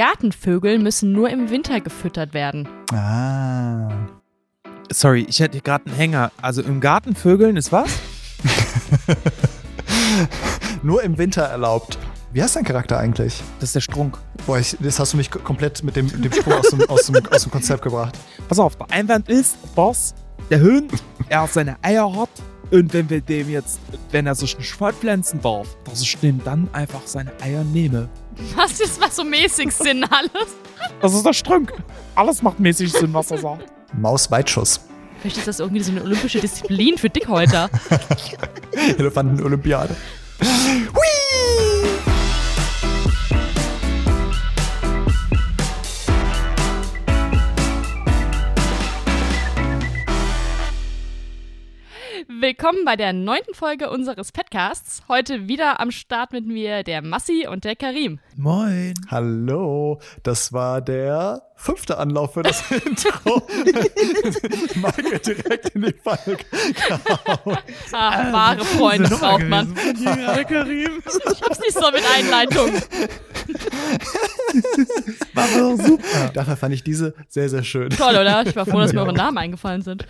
Gartenvögel müssen nur im Winter gefüttert werden. Ah. Sorry, ich hätte gerade einen Hänger. Also im Garten Vögeln ist was? Nur im Winter erlaubt. Wie heißt dein Charakter eigentlich? Das ist der Strunk. Boah, ich, das hast du mich komplett mit dem, dem Sprung aus dem, aus, dem, aus dem Konzept gebracht. Pass auf, der Einwand ist, Boss, der Hund, er seine Eier hat und wenn wir dem jetzt, wenn er sich nicht fortpflanzen darf, dass ich dem dann einfach seine Eier nehme. Was ist was so mäßig Sinn alles? Das ist der Strunk. Alles macht mäßig Sinn, was er sagt. Maus-Weitschuss. Vielleicht ist das irgendwie so eine olympische Disziplin für Dickhäuter. Elefanten-Olympiade. Willkommen bei der neunten Folge unseres Podcasts. Heute wieder am Start mit mir der Massi und der Karim. Moin. Hallo, das war der fünfte Anlauf für das Intro. Michael direkt in die Falle gehauen. Ach, wahre Freunde braucht man. Karim. Ich hab's nicht so mit Einleitung. War doch super. Dafür fand ich diese sehr, sehr schön. Toll, oder? Ich war froh, dass mir eure Namen eingefallen sind.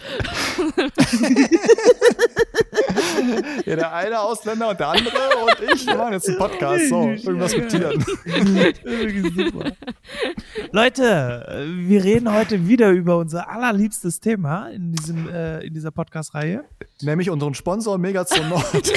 Eine Ausländer und der andere und ich wir machen jetzt einen Podcast. So, irgendwas mit Tieren. super. Leute, wir reden heute wieder über unser allerliebstes Thema in, diesem, äh, in dieser Podcast-Reihe. Nämlich unseren Sponsor Megazone Nord.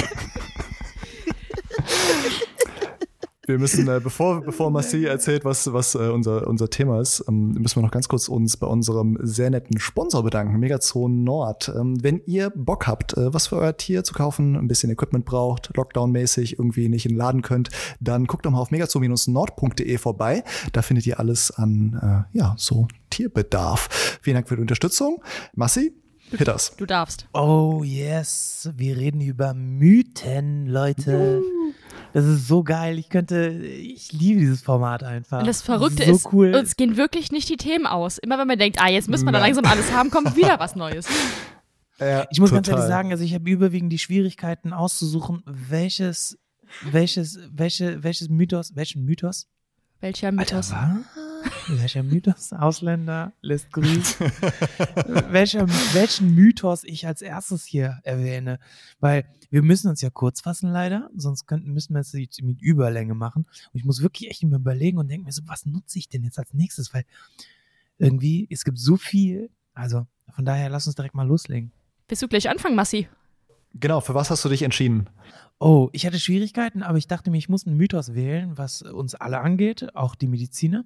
Wir müssen, äh, bevor, bevor Marci erzählt, was, was äh, unser, unser Thema ist, ähm, müssen wir noch ganz kurz uns bei unserem sehr netten Sponsor bedanken, Megazone Nord. Ähm, wenn ihr Bock habt, äh, was für euer Tier zu kaufen, ein bisschen Equipment braucht, Lockdown-mäßig irgendwie nicht in den Laden könnt, dann guckt doch mal auf megazone-nord.de vorbei. Da findet ihr alles an, äh, ja, so Tierbedarf. Vielen Dank für die Unterstützung. Massi, hit us. Du darfst. Oh yes, wir reden über Mythen, Leute. Das ist so geil. Ich könnte, ich liebe dieses Format einfach. Und das Verrückte so ist, cool. uns gehen wirklich nicht die Themen aus. Immer wenn man denkt, ah, jetzt müssen wir da langsam alles haben, kommt wieder was Neues. Ja, Ich muss ganz total. ehrlich sagen, also ich habe überwiegend die Schwierigkeiten auszusuchen, welches, welches, welche, welches Mythos, welchen Mythos? Welcher Mythos? Alter, was? Welcher Mythos? Ausländer lässt grüßen. welcher, welchen Mythos ich als erstes hier erwähne. Weil wir müssen uns ja kurz fassen leider, sonst könnten, müssen wir es jetzt mit Überlänge machen. Und ich muss wirklich echt immer überlegen und denke mir so, was nutze ich denn jetzt als nächstes? Weil irgendwie, es gibt so viel. Also von daher, lass uns direkt mal loslegen. Willst du gleich anfangen, Massi? Genau, für was hast du dich entschieden? Oh, ich hatte Schwierigkeiten, aber ich dachte mir, ich muss einen Mythos wählen, was uns alle angeht, auch die Mediziner.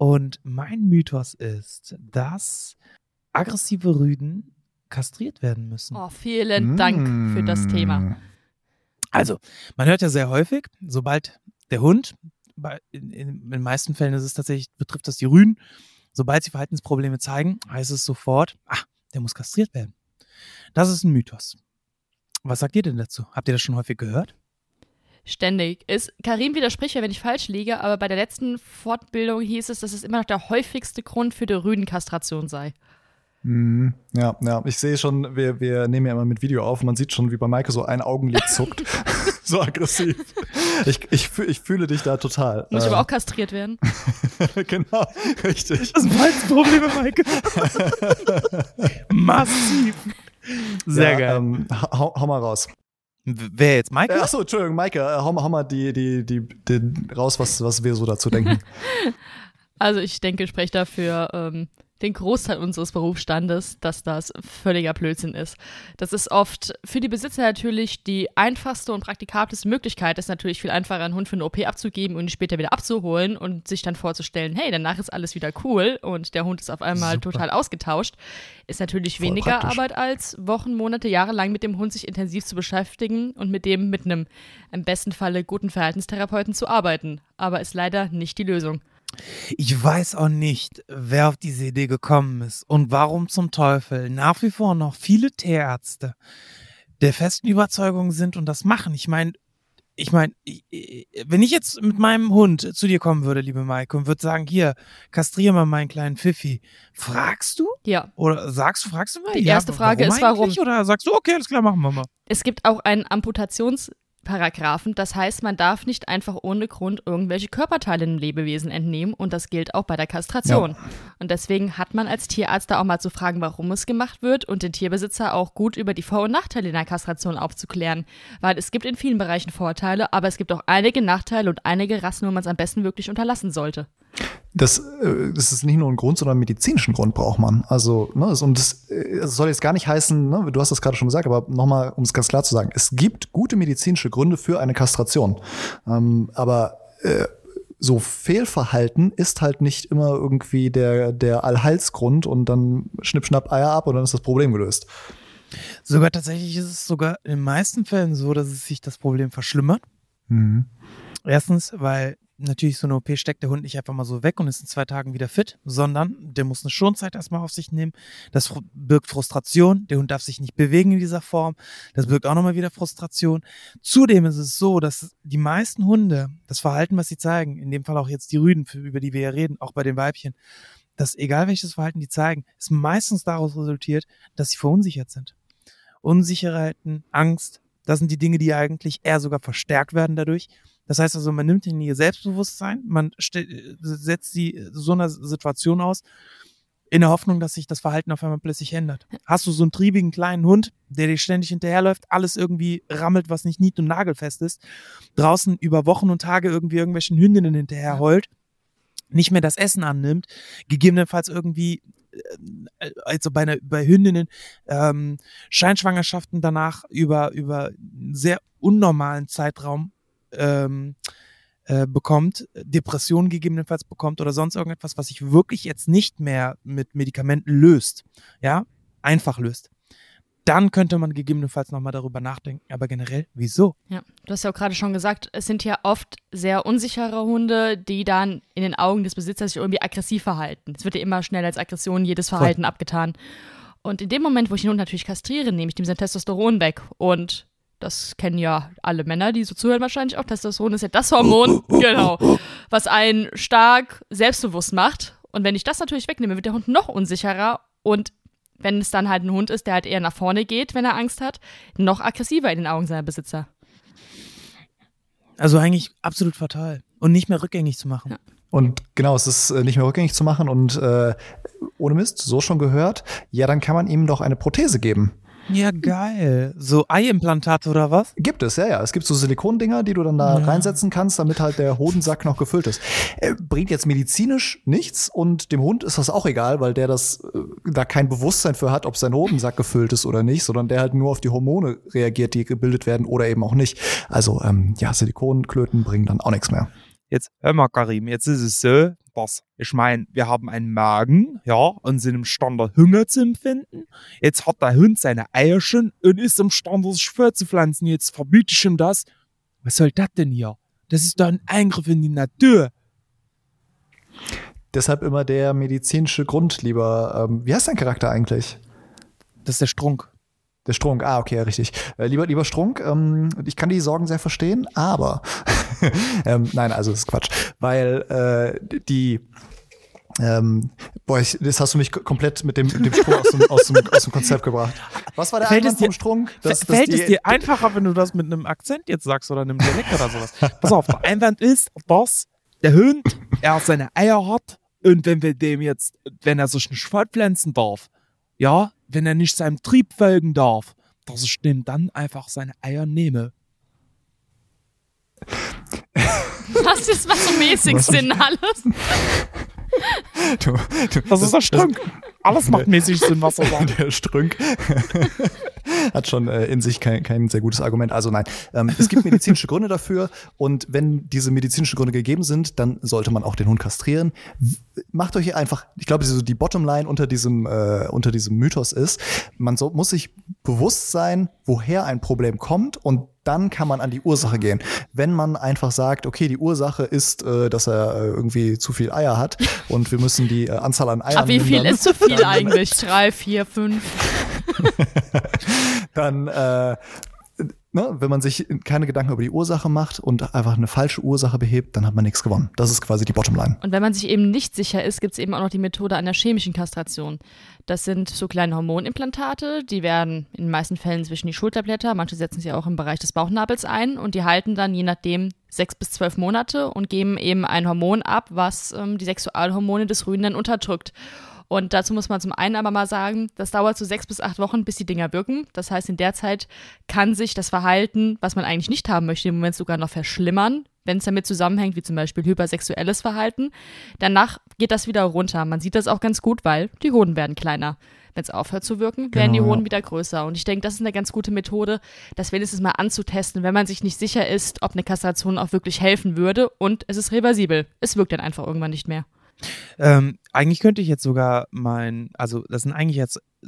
Und mein Mythos ist, dass aggressive Rüden kastriert werden müssen. Oh, vielen Dank für das Thema. Mm. Also, man hört ja sehr häufig, sobald der Hund, in, in, in den meisten Fällen ist es tatsächlich, betrifft das die Rüden, sobald sie Verhaltensprobleme zeigen, heißt es sofort, ah, der muss kastriert werden. Das ist ein Mythos. Was sagt ihr denn dazu? Habt ihr das schon häufig gehört? Ständig. Ist, Karim widerspricht mir, wenn ich falsch liege, aber bei der letzten Fortbildung hieß es, dass es immer noch der häufigste Grund für die Rüdenkastration sei. Mhm. Ja, ja, ich sehe schon, wir, wir nehmen ja immer mit Video auf und man sieht schon, wie bei Maike so ein Augenlid zuckt. so aggressiv. Ich, ich, ich fühle dich da total. Muss ich Ähm, aber auch kastriert werden? genau, richtig. Das sind Probleme, Maike. Massiv. Sehr ja, geil. Ähm, hau, hau mal raus. Wer jetzt, Maike? Äh, achso, Entschuldigung, Maike, äh, hau, mal- hau mal die, die, die, die raus, was, was wir so dazu denken. Also ich denke, ich spreche dafür ähm, den Großteil unseres Berufsstandes, dass das völliger Blödsinn ist. Das ist oft für die Besitzer natürlich die einfachste und praktikableste Möglichkeit. Es ist natürlich viel einfacher, einen Hund für eine OP abzugeben und ihn später wieder abzuholen und sich dann vorzustellen, hey, danach ist alles wieder cool und der Hund ist auf einmal Super. total ausgetauscht. Ist natürlich Voll weniger praktisch. Arbeit als Wochen, Monate, Jahre lang mit dem Hund sich intensiv zu beschäftigen und mit dem mit einem im besten Falle guten Verhaltenstherapeuten zu arbeiten. Aber ist leider nicht die Lösung. Ich weiß auch nicht, wer auf diese Idee gekommen ist und warum zum Teufel nach wie vor noch viele Tierärzte der festen Überzeugung sind und das machen. Ich meine, ich meine, wenn ich jetzt mit meinem Hund zu dir kommen würde, liebe Maike, und würde sagen, hier, kastriere mal meinen kleinen Pfiffi, fragst du? Ja, Oder sagst du, fragst du mal? Die erste Frage ist, warum? Oder sagst du, okay, alles klar, machen wir mal. Es gibt auch einen Amputations Paragraphen. Das heißt, man darf nicht einfach ohne Grund irgendwelche Körperteile einem Lebewesen entnehmen und das gilt auch bei der Kastration. Ja. Und deswegen hat man als Tierarzt da auch mal zu fragen, warum es gemacht wird und den Tierbesitzer auch gut über die Vor- und Nachteile in der Kastration aufzuklären. Weil es gibt in vielen Bereichen Vorteile, aber es gibt auch einige Nachteile und einige Rassen, wo man es am besten wirklich unterlassen sollte. Das, äh, das ist nicht nur ein Grund, sondern einen medizinischen Grund braucht man. Also, ne, und das, äh, das soll jetzt gar nicht heißen, ne, du hast das gerade schon gesagt, aber nochmal, um es ganz klar zu sagen, es gibt gute medizinische Gründe für eine Kastration. Ähm, aber äh, so Fehlverhalten ist halt nicht immer irgendwie der, der Allheilsgrund und dann schnipp, schnapp, Eier ab und dann ist das Problem gelöst. Sogar tatsächlich ist es sogar in den meisten Fällen so, dass es sich das Problem verschlimmert. Mhm. Erstens, weil natürlich so eine OP steckt der Hund nicht einfach mal so weg und ist in zwei Tagen wieder fit, sondern der muss eine Schonzeit erstmal auf sich nehmen. Das birgt Frustration. Der Hund darf sich nicht bewegen in dieser Form. Das birgt auch nochmal wieder Frustration. Zudem ist es so, dass die meisten Hunde, das Verhalten, was sie zeigen, in dem Fall auch jetzt die Rüden, über die wir ja reden, auch bei den Weibchen, dass egal welches Verhalten die zeigen, es meistens daraus resultiert, dass sie verunsichert sind. Unsicherheiten, Angst, das sind die Dinge, die eigentlich eher sogar verstärkt werden dadurch. Das heißt also, man nimmt ihnen ihr Selbstbewusstsein, man setzt sie so einer Situation aus, in der Hoffnung, dass sich das Verhalten auf einmal plötzlich ändert. Hast du so einen triebigen kleinen Hund, der dir ständig hinterherläuft, alles irgendwie rammelt, was nicht nied- und nagelfest ist, draußen über Wochen und Tage irgendwie irgendwelchen Hündinnen hinterher heult, nicht mehr das Essen annimmt, gegebenenfalls irgendwie äh, also bei, einer, bei Hündinnen ähm, Scheinschwangerschaften danach über, über einen sehr unnormalen Zeitraum ähm, äh, bekommt, Depressionen gegebenenfalls bekommt oder sonst irgendetwas, was sich wirklich jetzt nicht mehr mit Medikamenten löst, ja, einfach löst. Dann könnte man gegebenenfalls nochmal darüber nachdenken. Aber generell, wieso? Ja, du hast ja auch gerade schon gesagt, es sind ja oft sehr unsichere Hunde, die dann in den Augen des Besitzers sich irgendwie aggressiv verhalten. Es wird ja immer schnell als Aggression jedes Verhalten Voll. abgetan. Und in dem Moment, wo ich den Hund natürlich kastriere, nehme ich dem sein Testosteron weg. Und das kennen ja alle Männer, die so zuhören wahrscheinlich auch. Testosteron ist ja das Hormon, genau, was einen stark selbstbewusst macht. Und wenn ich das natürlich wegnehme, wird der Hund noch unsicherer und wenn es dann halt ein Hund ist, der halt eher nach vorne geht, wenn er Angst hat, noch aggressiver in den Augen seiner Besitzer. Also eigentlich absolut fatal und nicht mehr rückgängig zu machen. Ja. Und genau, es ist äh, nicht mehr rückgängig zu machen und äh, ohne Mist, so schon gehört, ja, dann kann man ihm doch eine Prothese geben. Ja, geil. So Eiimplantate oder was? Gibt es, ja, ja. Es gibt so Silikondinger, die du dann da ja. reinsetzen kannst, damit halt der Hodensack noch gefüllt ist. Äh, bringt jetzt medizinisch nichts und dem Hund ist das auch egal, weil der das äh, da kein Bewusstsein für hat, ob sein Hodensack gefüllt ist oder nicht, sondern der halt nur auf die Hormone reagiert, die gebildet werden oder eben auch nicht. Also ähm, ja, Silikonklöten bringen dann auch nichts mehr. Jetzt hör mal, Karim, jetzt ist es so, dass, ich meine, wir haben einen Magen, ja, und sind imstande, Hunger zu empfinden. Jetzt hat der Hund seine Eier schon und ist imstande, sich fortzupflanzen. Jetzt verbiete ich ihm das. Was soll das denn hier? Das ist doch ein Eingriff in die Natur. Deshalb immer der medizinische Grund, lieber. Ähm, wie heißt dein Charakter eigentlich? Das ist der Strunk. Der Strunk, ah, okay, richtig. Äh, lieber, lieber Strunk, ähm, ich kann die Sorgen sehr verstehen, aber ähm, nein, also das ist Quatsch. Weil äh, die ähm, boah, ich, das hast du mich komplett mit dem, dem Sprung aus dem, aus, dem, aus dem Konzept gebracht. Was war der fällt Einwand vom Strunk? Das, fällt das es dir einfacher, wenn du das mit einem Akzent jetzt sagst oder einem Dialekt oder sowas? Pass auf, der Einwand ist, dass der Hund, er seine Eier hat und wenn wir dem jetzt, wenn er sich nicht fortpflanzen darf, ja, wenn er nicht seinem Trieb folgen darf, dass ich dem dann einfach seine Eier nehme. Was ist was so mäßig Sinn alles? Du, du, das ist der Strunk. Alles macht mäßig Sinn, was er sagt. Der Strunk hat schon äh, in sich kein, kein sehr gutes Argument. Also nein, ähm, es gibt medizinische Gründe dafür und wenn diese medizinischen Gründe gegeben sind, dann sollte man auch den Hund kastrieren. Macht euch einfach, ich glaube, so die Bottomline unter diesem, äh, unter diesem Mythos ist, man so, muss sich bewusst sein, woher ein Problem kommt und dann kann man an die Ursache gehen. Wenn man einfach sagt, okay, die Ursache ist, äh, dass er äh, irgendwie zu viel Eier hat und wir müssen die äh, Anzahl an Eiern. Aber wie viel ist zu viel eigentlich? Drei, vier, fünf. dann äh, ne, wenn man sich keine Gedanken über die Ursache macht und einfach eine falsche Ursache behebt, dann hat man nichts gewonnen. Das ist quasi die Bottomline. Und wenn man sich eben nicht sicher ist, gibt es eben auch noch die Methode einer chemischen Kastration. Das sind so kleine Hormonimplantate, die werden in den meisten Fällen zwischen die Schulterblätter, manche setzen sie auch im Bereich des Bauchnabels ein und die halten dann je nachdem sechs bis zwölf Monate und geben eben ein Hormon ab, was ähm, die Sexualhormone des Rüden unterdrückt. Und dazu muss man zum einen aber mal sagen, das dauert so sechs bis acht Wochen, bis die Dinger wirken. Das heißt, in der Zeit kann sich das Verhalten, was man eigentlich nicht haben möchte, im Moment sogar noch verschlimmern, wenn es damit zusammenhängt, wie zum Beispiel hypersexuelles Verhalten. Danach geht das wieder runter. Man sieht das auch ganz gut, weil die Hoden werden kleiner. Wenn es aufhört zu wirken, werden Genau, die Hoden ja. wieder größer. Und ich denke, das ist eine ganz gute Methode, das wenigstens mal anzutesten, wenn man sich nicht sicher ist, ob eine Kastration auch wirklich helfen würde. Und es ist reversibel. Es wirkt dann einfach irgendwann nicht mehr. Ähm, eigentlich könnte ich jetzt sogar mein, also das sind eigentlich jetzt, äh,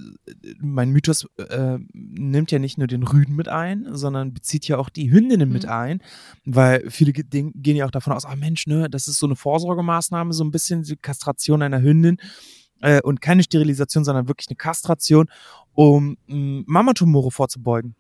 mein Mythos äh, nimmt ja nicht nur den Rüden mit ein, sondern bezieht ja auch die Hündinnen mit Mhm. ein, weil viele gehen ja auch davon aus, ah Mensch, ne, das ist so eine Vorsorgemaßnahme, so ein bisschen die Kastration einer Hündin äh, und keine Sterilisation, sondern wirklich eine Kastration, um mh, Mamatumore vorzubeugen.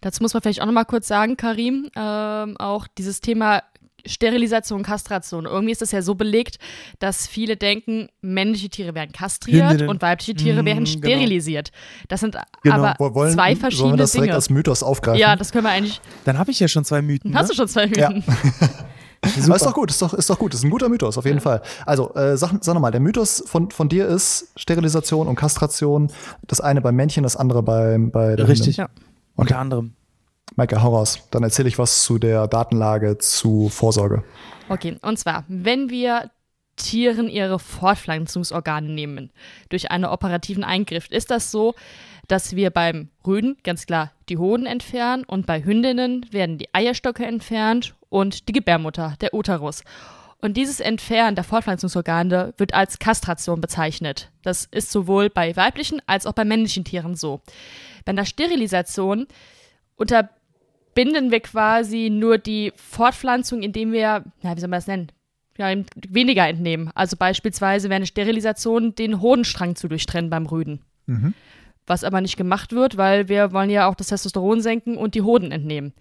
Dazu muss man vielleicht auch nochmal kurz sagen, Karim, ähm, auch dieses Thema Sterilisation, Kastration. Irgendwie ist das ja so belegt, dass viele denken, männliche Tiere werden kastriert Hündinnen. und weibliche Tiere Mm, werden genau. sterilisiert. Das sind Genau. aber Wo- wollen, zwei Sollen wir verschiedene das direkt Dinge. als Mythos aufgreifen? Ja, das können wir eigentlich. Dann habe ich ja schon zwei Mythen. Hast ne? du schon zwei Ja. Mythen? Aber ist doch gut, ist doch, ist doch gut. Ist ein guter Mythos, auf jeden Fall. Also, äh, sag, sag nochmal, der Mythos von, von dir ist Sterilisation und Kastration. Das eine beim Männchen, das andere bei, bei der Richtig. Hündin. Ja. Unter anderem. Maike, hau raus. Dann erzähle ich was zu der Datenlage zu Vorsorge. Okay, und zwar, wenn wir Tieren ihre Fortpflanzungsorgane nehmen durch einen operativen Eingriff, ist das so, dass wir beim Rüden ganz klar die Hoden entfernen und bei Hündinnen werden die Eierstöcke entfernt und die Gebärmutter, der Uterus. Und dieses Entfernen der Fortpflanzungsorgane wird als Kastration bezeichnet. Das ist sowohl bei weiblichen als auch bei männlichen Tieren so. Bei einer Sterilisation unterbinden wir quasi nur die Fortpflanzung, indem wir, ja, wie soll man das nennen? Ja, weniger entnehmen. Also beispielsweise wäre eine Sterilisation, den Hodenstrang zu durchtrennen beim Rüden. Mhm. Was aber nicht gemacht wird, weil wir wollen ja auch das Testosteron senken und die Hoden entnehmen.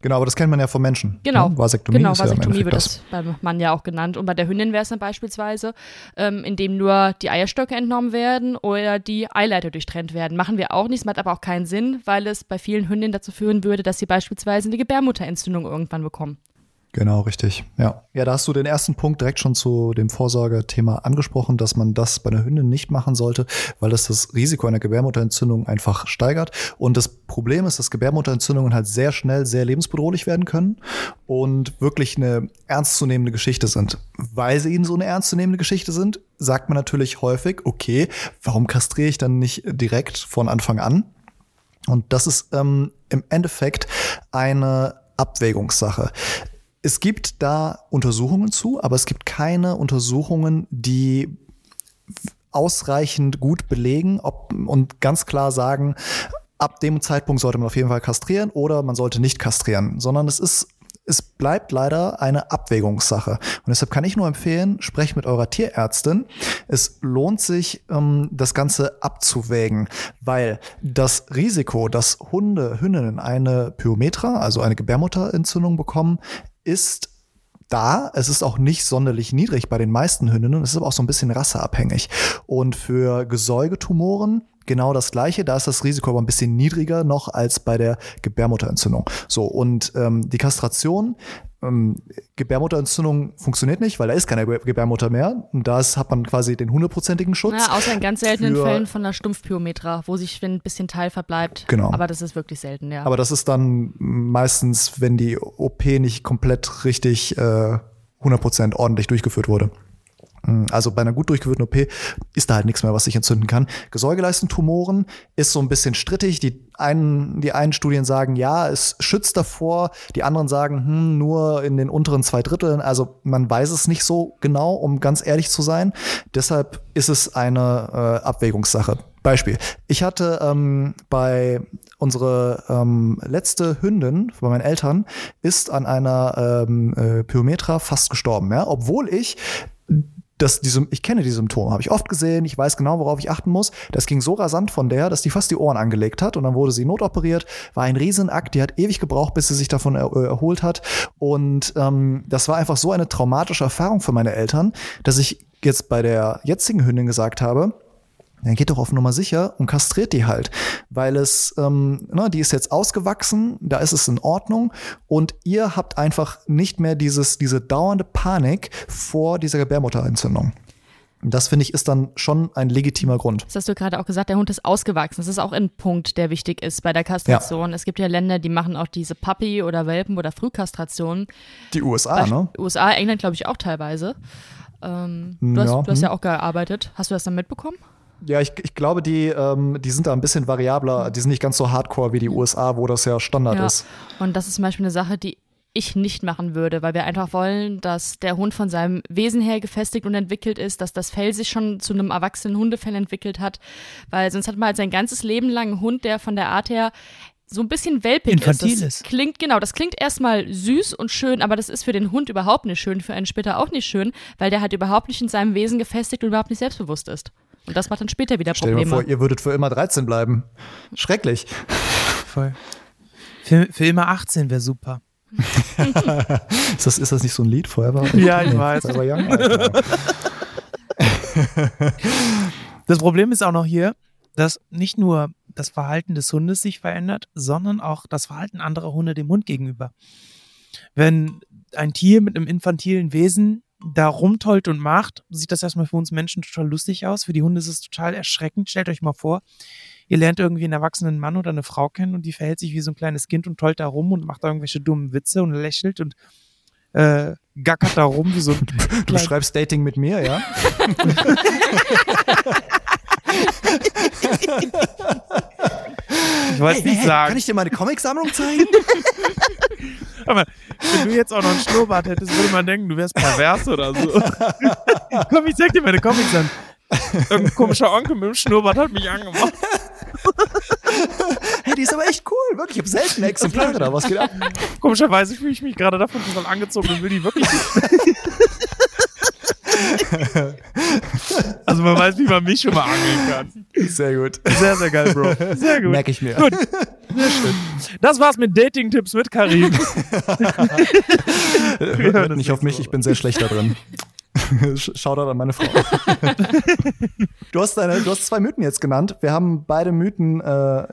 Genau, aber das kennt man ja vom Menschen. Genau. Ne? Vasektomie genau, ja Vasektomie Endeffekt wird das beim Mann ja auch genannt. Und bei der Hündin wäre es dann beispielsweise, ähm, indem nur die Eierstöcke entnommen werden oder die Eileiter durchtrennt werden. Machen wir auch nicht, es macht aber auch keinen Sinn, weil es bei vielen Hündinnen dazu führen würde, dass sie beispielsweise eine Gebärmutterentzündung irgendwann bekommen. Genau, richtig. Ja. Ja, da hast du den ersten Punkt direkt schon zu dem Vorsorgethema angesprochen, dass man das bei einer Hündin nicht machen sollte, weil das das Risiko einer Gebärmutterentzündung einfach steigert. Und das Problem ist, dass Gebärmutterentzündungen halt sehr schnell sehr lebensbedrohlich werden können und wirklich eine ernstzunehmende Geschichte sind. Weil sie ihnen so eine ernstzunehmende Geschichte sind, sagt man natürlich häufig, okay, warum kastriere ich dann nicht direkt von Anfang an? Und das ist ähm, im Endeffekt eine Abwägungssache. Es gibt da Untersuchungen zu, aber es gibt keine Untersuchungen, die ausreichend gut belegen ob, und ganz klar sagen, ab dem Zeitpunkt sollte man auf jeden Fall kastrieren oder man sollte nicht kastrieren, sondern es ist es bleibt leider eine Abwägungssache. Und deshalb kann ich nur empfehlen, sprecht mit eurer Tierärztin. Es lohnt sich, ähm, das Ganze abzuwägen, weil das Risiko, dass Hunde, Hündinnen eine Pyometra, also eine Gebärmutterentzündung bekommen, ist da. Es ist auch nicht sonderlich niedrig bei den meisten Hündinnen. Es ist aber auch so ein bisschen rasseabhängig. Und für Gesäugetumoren genau das gleiche. Da ist das Risiko aber ein bisschen niedriger noch als bei der Gebärmutterentzündung. So, und ähm, die Kastration, ähm, Gebärmutterentzündung funktioniert nicht, weil da ist keine Ge- Gebärmutter mehr. Und da hat man quasi den hundertprozentigen Schutz. Ja, außer in ganz seltenen für- Fällen von der Stumpfpyometra, wo sich ein bisschen Teil verbleibt. Genau. Aber das ist wirklich selten, ja. Aber das ist dann meistens, wenn die OP nicht komplett richtig äh, 100% ordentlich durchgeführt wurde. Mm, Also bei einer gut durchgeführten OP ist da halt nichts mehr, was sich entzünden kann. Gesäugeleistentumoren ist so ein bisschen strittig. Die einen, die einen Studien sagen, ja, es schützt davor. Die anderen sagen, hm, nur in den unteren zwei Dritteln. Also man weiß es nicht so genau, um ganz ehrlich zu sein. Deshalb ist es eine äh, Abwägungssache. Beispiel. Ich hatte ähm, bei unsere ähm, letzte Hündin bei meinen Eltern ist an einer ähm, äh, Pyometra fast gestorben, ja, obwohl ich das, die, ich kenne die Symptome, habe ich oft gesehen, ich weiß genau, worauf ich achten muss. Das ging so rasant von der, dass die fast die Ohren angelegt hat und dann wurde sie notoperiert. War ein Riesenakt, die hat ewig gebraucht, bis sie sich davon er, äh, erholt hat. Und ähm, das war einfach so eine traumatische Erfahrung für meine Eltern, dass ich jetzt bei der jetzigen Hündin gesagt habe, dann geht doch auf Nummer sicher und kastriert die halt. Weil es, ähm, ne, die ist jetzt ausgewachsen, da ist es in Ordnung und ihr habt einfach nicht mehr dieses, diese dauernde Panik vor dieser Gebärmutterentzündung. Das finde ich ist dann schon ein legitimer Grund. Das hast du gerade auch gesagt, der Hund ist ausgewachsen. Das ist auch ein Punkt, der wichtig ist bei der Kastration. Ja. Es gibt ja Länder, die machen auch diese Puppy- oder Welpen- oder Frühkastration. Die USA, Beispiel ne? USA, England glaube ich auch teilweise. Ähm, du, hast, ja. du hast ja hm. auch gearbeitet. Hast du das dann mitbekommen? Ja, ich, ich glaube, die, ähm, die sind da ein bisschen variabler. Die sind nicht ganz so hardcore wie die USA, wo das ja Standard ja. ist. Und das ist zum Beispiel eine Sache, die ich nicht machen würde, weil wir einfach wollen, dass der Hund von seinem Wesen her gefestigt und entwickelt ist, dass das Fell sich schon zu einem erwachsenen Hundefell entwickelt hat, weil sonst hat man halt sein ganzes Leben lang einen Hund, der von der Art her so ein bisschen welpig Infantil ist. Das klingt, genau, das klingt erstmal süß und schön, aber das ist für den Hund überhaupt nicht schön, für einen später auch nicht schön, weil der halt überhaupt nicht in seinem Wesen gefestigt und überhaupt nicht selbstbewusst ist. Und das macht dann später wieder Probleme. Stell dir vor, ihr würdet für immer 13 bleiben. Schrecklich. Voll. Für, für immer 18 wäre super. ist, das, ist das nicht so ein Lied? Forever? Ja, ich weiß. Forever Young? das Problem ist auch noch hier, dass nicht nur das Verhalten des Hundes sich verändert, sondern auch das Verhalten anderer Hunde dem Hund gegenüber. Wenn ein Tier mit einem infantilen Wesen da rumtollt und macht, sieht das erstmal für uns Menschen total lustig aus. Für die Hunde ist es total erschreckend. Stellt euch mal vor, ihr lernt irgendwie einen erwachsenen Mann oder eine Frau kennen und die verhält sich wie so ein kleines Kind und tollt da rum und macht da irgendwelche dummen Witze und lächelt und äh, gackert da rum wie so ein Du schreibst Dating mit mir, ja? ich wollte hey, nicht hey, sagen. Kann ich dir meine Comicsammlung zeigen? Aber wenn du jetzt auch noch einen Schnurrbart hättest, würde man denken, du wärst pervers oder so. Komm, ich zeig dir meine Comics an. Irgendein komischer Onkel mit dem Schnurrbart hat mich angemacht. hey, die ist aber echt cool, wirklich. Ich habe selten Exemplare da. Was geht ab? Komischerweise fühle ich mich gerade davon total angezogen und will die wirklich nicht. also man weiß, wie man mich schon mal angeln kann. Sehr gut. Sehr, sehr geil, Bro. Sehr gut. Merke ich mir. Gut. Sehr schön. Das war's mit Dating-Tipps mit Karim. Hört nicht auf mich, ich bin sehr schlecht da drin. Shoutout an meine Frau. du, hast deine, du hast zwei Mythen jetzt genannt. Wir haben beide Mythen äh,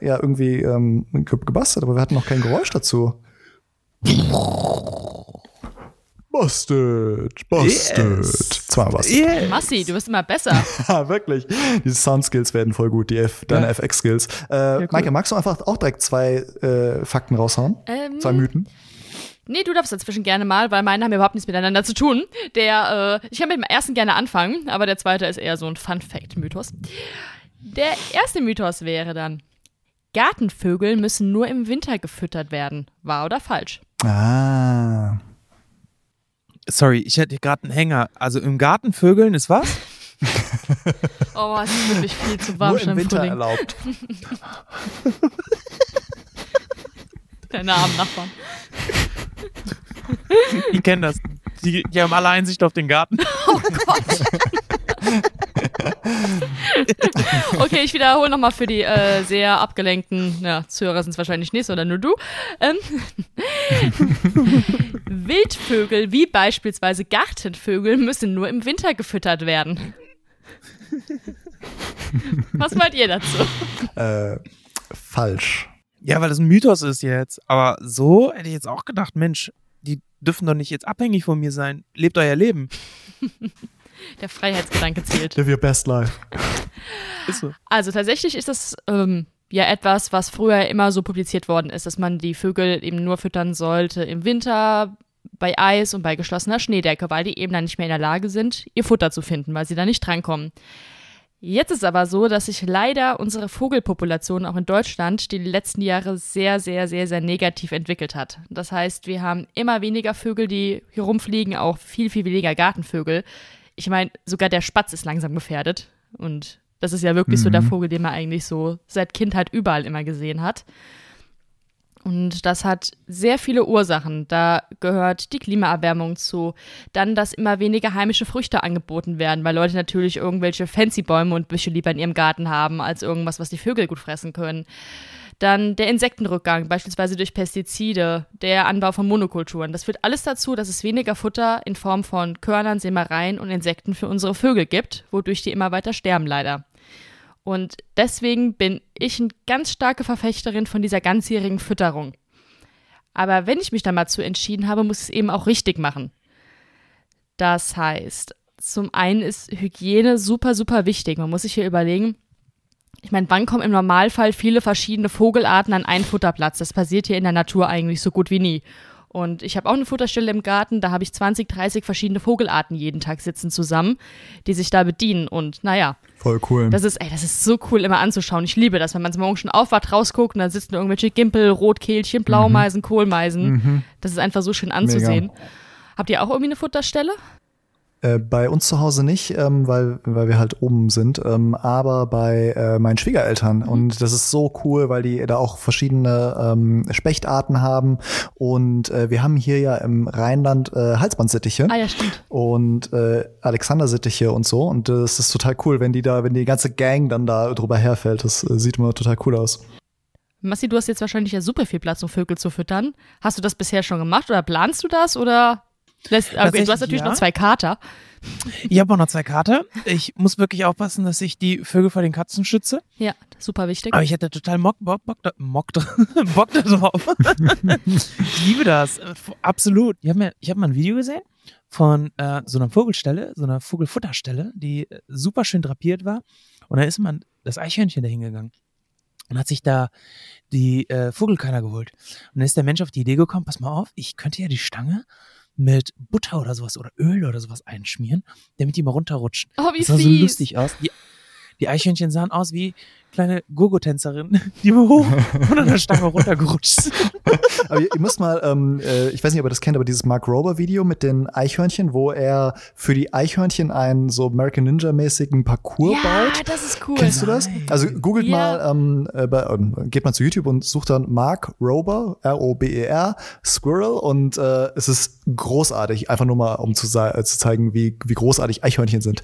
ja irgendwie ähm, gebastelt, aber wir hatten noch kein Geräusch dazu. Busted, busted. Yes. Zweimal busted. Yes. Massi, du bist immer besser. ja, wirklich. Diese Soundskills werden voll gut, die F, deine ja. FX-Skills. Äh, ja, cool. Maike, magst du einfach auch direkt zwei äh, Fakten raushauen? Ähm, zwei Mythen? Nee, du darfst dazwischen gerne mal, weil meine haben überhaupt nichts miteinander zu tun. Der, äh, ich kann mit dem ersten gerne anfangen, aber der zweite ist eher so ein Fun-Fact-Mythos. Der erste Mythos wäre dann, Gartenvögel müssen nur im Winter gefüttert werden. Wahr oder falsch? Ah. Sorry, ich hätte gerade einen Hänger. Also im Garten Vögeln ist was? oh, es ist wirklich viel zu warm Nur im Winter Frühling. erlaubt. Deine armen Nachbarn. Die kennen das. Die, die haben alle Einsicht auf den Garten. Oh Gott. okay, ich wiederhole nochmal für die äh, sehr abgelenkten ja, Zuhörer sind es wahrscheinlich nicht, sondern nur du. Ähm, Wildvögel wie beispielsweise Gartenvögel müssen nur im Winter gefüttert werden. Was meint ihr dazu? Äh, falsch. Ja, weil das ein Mythos ist jetzt. Aber so hätte ich jetzt auch gedacht, Mensch, die dürfen doch nicht jetzt abhängig von mir sein. Lebt euer Leben. Der Freiheitsgedanke zählt. Live your best life. so. Also tatsächlich ist das ähm, ja etwas, was früher immer so publiziert worden ist, dass man die Vögel eben nur füttern sollte im Winter bei Eis und bei geschlossener Schneedecke, weil die eben dann nicht mehr in der Lage sind, ihr Futter zu finden, weil sie da nicht drankommen. Jetzt ist aber so, dass sich leider unsere Vogelpopulation auch in Deutschland die letzten Jahre sehr, sehr, sehr, sehr negativ entwickelt hat. Das heißt, wir haben immer weniger Vögel, die hier rumfliegen, auch viel, viel weniger Gartenvögel. Ich meine, sogar der Spatz ist langsam gefährdet. Und das ist ja wirklich mhm. so der mhm. Vogel, den man eigentlich so seit Kindheit überall immer gesehen hat. Und das hat sehr viele Ursachen. Da gehört die Klimaerwärmung zu. Dann, dass immer weniger heimische Früchte angeboten werden, weil Leute natürlich irgendwelche fancy Bäume und Büsche lieber in ihrem Garten haben, als irgendwas, was die Vögel gut fressen können. Dann der Insektenrückgang, beispielsweise durch Pestizide, der Anbau von Monokulturen. Das führt alles dazu, dass es weniger Futter in Form von Körnern, Sämereien und Insekten für unsere Vögel gibt, wodurch die immer weiter sterben, leider. Und deswegen bin ich eine ganz starke Verfechterin von dieser ganzjährigen Fütterung. Aber wenn ich mich dann mal zu entschieden habe, muss ich es eben auch richtig machen. Das heißt, zum einen ist Hygiene super, super wichtig. Man muss sich hier überlegen, ich meine, wann kommen im Normalfall viele verschiedene Vogelarten an einen Futterplatz? Das passiert hier in der Natur eigentlich so gut wie nie. Und ich habe auch eine Futterstelle im Garten, da habe ich 20, 30 verschiedene Vogelarten jeden Tag sitzen zusammen, die sich da bedienen. Und naja. Voll cool. Das ist, ey, das ist so cool immer anzuschauen. Ich liebe das, wenn man morgen schon aufwacht, rausguckt und da sitzen irgendwelche Gimpel, Rotkehlchen, Blaumeisen, mhm. Kohlmeisen. Mhm. Das ist einfach so schön anzusehen. Mega. Habt ihr auch irgendwie eine Futterstelle? Äh, bei uns zu Hause nicht, ähm, weil, weil wir halt oben sind, ähm, aber bei äh, meinen Schwiegereltern. Mhm. Und das ist so cool, weil die da auch verschiedene ähm, Spechtarten haben. Und äh, wir haben hier ja im Rheinland äh, Halsbandsittiche. Ah ja, stimmt. Und äh, Alexandersittiche und so. Und das ist total cool, wenn die da, wenn die ganze Gang dann da drüber herfällt. Das äh, sieht immer total cool aus. Massi, du hast jetzt wahrscheinlich ja super viel Platz, um Vögel zu füttern. Hast du das bisher schon gemacht oder planst du das oder das, okay, du hast natürlich ja. noch zwei Kater. Ich habe auch noch zwei Kater. Ich muss wirklich aufpassen, dass ich die Vögel vor den Katzen schütze. Ja, super wichtig. Aber ich hätte total Mock, Bock, Bock, Mock, Bock da drauf. ich liebe das. Absolut. Ich habe mir, ich habe mal ein Video gesehen von äh, so einer Vogelstelle, so einer Vogelfutterstelle, die super schön drapiert war. Und da ist man das Eichhörnchen dahin gegangen und hat sich da die äh, Vogelkörner geholt. Und dann ist der Mensch auf die Idee gekommen, pass mal auf, ich könnte ja die Stange mit Butter oder sowas oder Öl oder sowas einschmieren, damit die mal runterrutschen. Oh, wie das sah so lustig aus. Die, die Eichhörnchen sahen aus wie kleine Gogo-Tänzerin, die wir hoch von der Stange runtergerutscht aber ihr, ihr, müsst mal, ähm, äh, ich weiß nicht, ob ihr das kennt, aber dieses Mark Rober-Video mit den Eichhörnchen, wo er für die Eichhörnchen einen so American Ninja-mäßigen Parcours ja, baut. Ja, das ist cool. Kennst du das? Also googelt ja. mal, ähm, äh, bei, äh, geht mal zu YouTube und sucht dann Mark Rober, R-O-B-E-R, Squirrel und äh, es ist großartig, einfach nur mal, um zu, äh, zu zeigen, wie, wie großartig Eichhörnchen sind.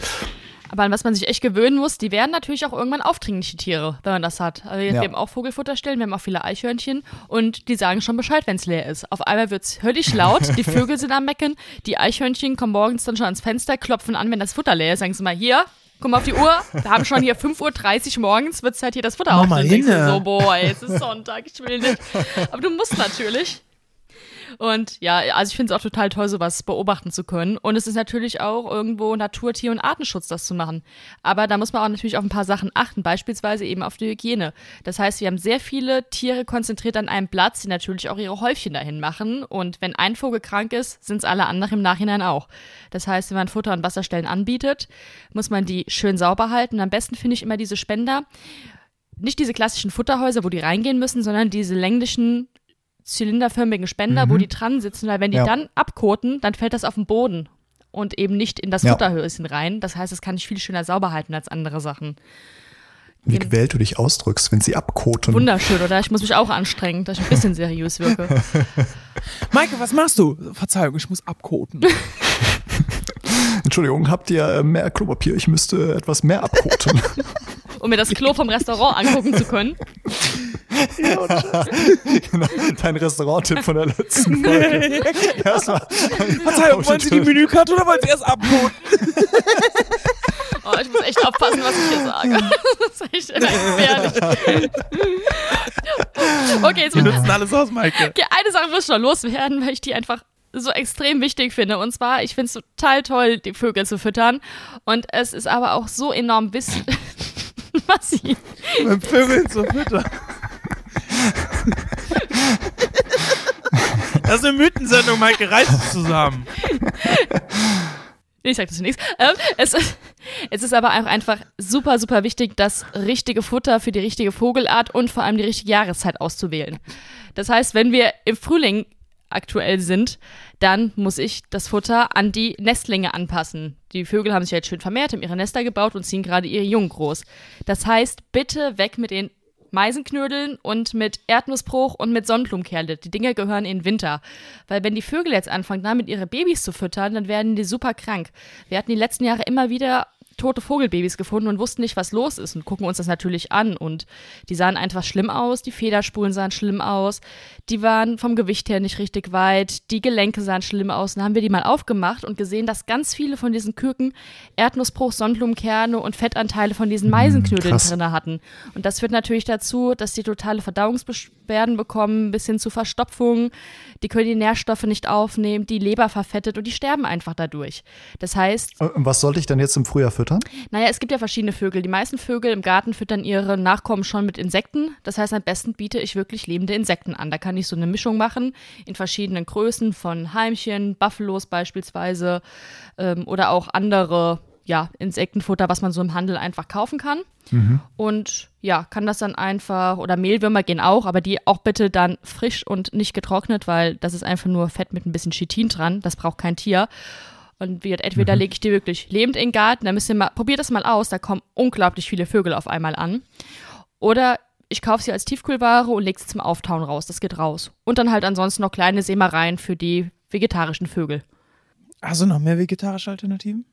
Aber an was man sich echt gewöhnen muss, die werden natürlich auch irgendwann aufdringliche Tiere, wenn man das hat. Also jetzt, ja. wir haben auch Vogelfutterstellen, wir haben auch viele Eichhörnchen und die sagen schon Bescheid, wenn es leer ist. Auf einmal wird es höllisch laut, die Vögel sind am Mecken, die Eichhörnchen kommen morgens dann schon ans Fenster, klopfen an, wenn das Futter leer ist, sagen sie mal, hier, guck mal auf die Uhr, wir haben schon hier 5.30 Uhr morgens, wird es halt hier das Futter aufstellen. So, boah, jetzt ist Sonntag, ich will nicht. Aber du musst natürlich. Und ja, also ich finde es auch total toll, sowas beobachten zu können. Und es ist natürlich auch irgendwo Natur, Tier- und Artenschutz, das zu machen. Aber da muss man auch natürlich auf ein paar Sachen achten, beispielsweise eben auf die Hygiene. Das heißt, wir haben sehr viele Tiere konzentriert an einem Platz, die natürlich auch ihre Häufchen dahin machen. Und wenn ein Vogel krank ist, sind es alle anderen im Nachhinein auch. Das heißt, wenn man Futter- und Wasserstellen anbietet, muss man die schön sauber halten. Am besten finde ich immer diese Spender nicht diese klassischen Futterhäuser, wo die reingehen müssen, sondern diese länglichen zylinderförmigen Spender, mhm. wo die dran sitzen, weil wenn die ja. dann abkoten, dann fällt das auf den Boden und eben nicht in das ja. Futterhöschen rein. Das heißt, es kann ich viel schöner sauber halten als andere Sachen. Wie gewählt du dich ausdrückst, wenn sie abkoten. Wunderschön, oder? Ich muss mich auch anstrengen, dass ich ein bisschen seriös wirke. Maike, was machst du? Verzeihung, ich muss abkoten. Entschuldigung, habt ihr äh, mehr Klopapier? Ich müsste etwas mehr abkoten. um mir das Klo vom Restaurant angucken zu können. Genau, dein Restaurant-Tipp von der letzten Folge. Erstmal. Verzeihung, wollen Sie die Menükarte oder wollen Sie erst abboten? Oh, ich muss echt aufpassen, was ich hier sage. Das ist echt gefährlich. Okay, jetzt Wir nutzen alles aus, Maike. Okay, eine Sache muss noch loswerden, weil ich die einfach so extrem wichtig finde. Und zwar, ich finde es total toll, die Vögel zu füttern. Und es ist aber auch so enorm wissen. was ich. Mit Vögeln zu füttern. Das ist eine Mythensendung, Maike, reißt zusammen. Ich sag das nichts. Ähm, es, es ist aber auch einfach super, super wichtig, das richtige Futter für die richtige Vogelart und vor allem die richtige Jahreszeit auszuwählen. Das heißt, wenn wir im Frühling aktuell sind, dann muss ich das Futter an die Nestlinge anpassen. Die Vögel haben sich jetzt schön vermehrt, haben ihre Nester gebaut und ziehen gerade ihre Jungen groß. Das heißt, bitte weg mit den Meisenknödeln und mit Erdnussbruch und mit Sonnenblumenkerle. Die Dinger gehören in den Winter. Weil wenn die Vögel jetzt anfangen, damit ihre Babys zu füttern, dann werden die super krank. Wir hatten die letzten Jahre immer wieder tote Vogelbabys gefunden und wussten nicht, was los ist und gucken uns das natürlich an. Und die sahen einfach schlimm aus, die Federspulen sahen schlimm aus, die waren vom Gewicht her nicht richtig weit, die Gelenke sahen schlimm aus. Dann haben wir die mal aufgemacht und gesehen, dass ganz viele von diesen Küken Erdnussbruch, Sonnenblumenkerne und Fettanteile von diesen Meisenknödeln krass. drin hatten. Und das führt natürlich dazu, dass die totale Verdauungsbeschwerden bekommen, bis hin zu Verstopfungen. Die können die Nährstoffe nicht aufnehmen, die Leber verfettet und die sterben einfach dadurch. Das heißt, Und was sollte ich dann jetzt im Frühjahr füttern? Naja, es gibt ja verschiedene Vögel. Die meisten Vögel im Garten füttern ihre Nachkommen schon mit Insekten. Das heißt, am besten biete ich wirklich lebende Insekten an. Da kann ich so eine Mischung machen in verschiedenen Größen von Heimchen, Buffalos beispielsweise ähm, oder auch andere ja, Insektenfutter, was man so im Handel einfach kaufen kann. Und ja, kann das dann einfach, oder Mehlwürmer gehen auch, aber die auch bitte dann frisch und nicht getrocknet, weil das ist einfach nur Fett mit ein bisschen Chitin dran. Das braucht kein Tier. Und wie, entweder lege ich die wirklich lebend in den Garten, dann müsst ihr mal, probiert das mal aus, da kommen unglaublich viele Vögel auf einmal an. Oder ich kaufe sie als Tiefkühlware und lege sie zum Auftauen raus, das geht raus. Und dann halt ansonsten noch kleine Sämereien für die vegetarischen Vögel. Du noch mehr vegetarische Alternativen?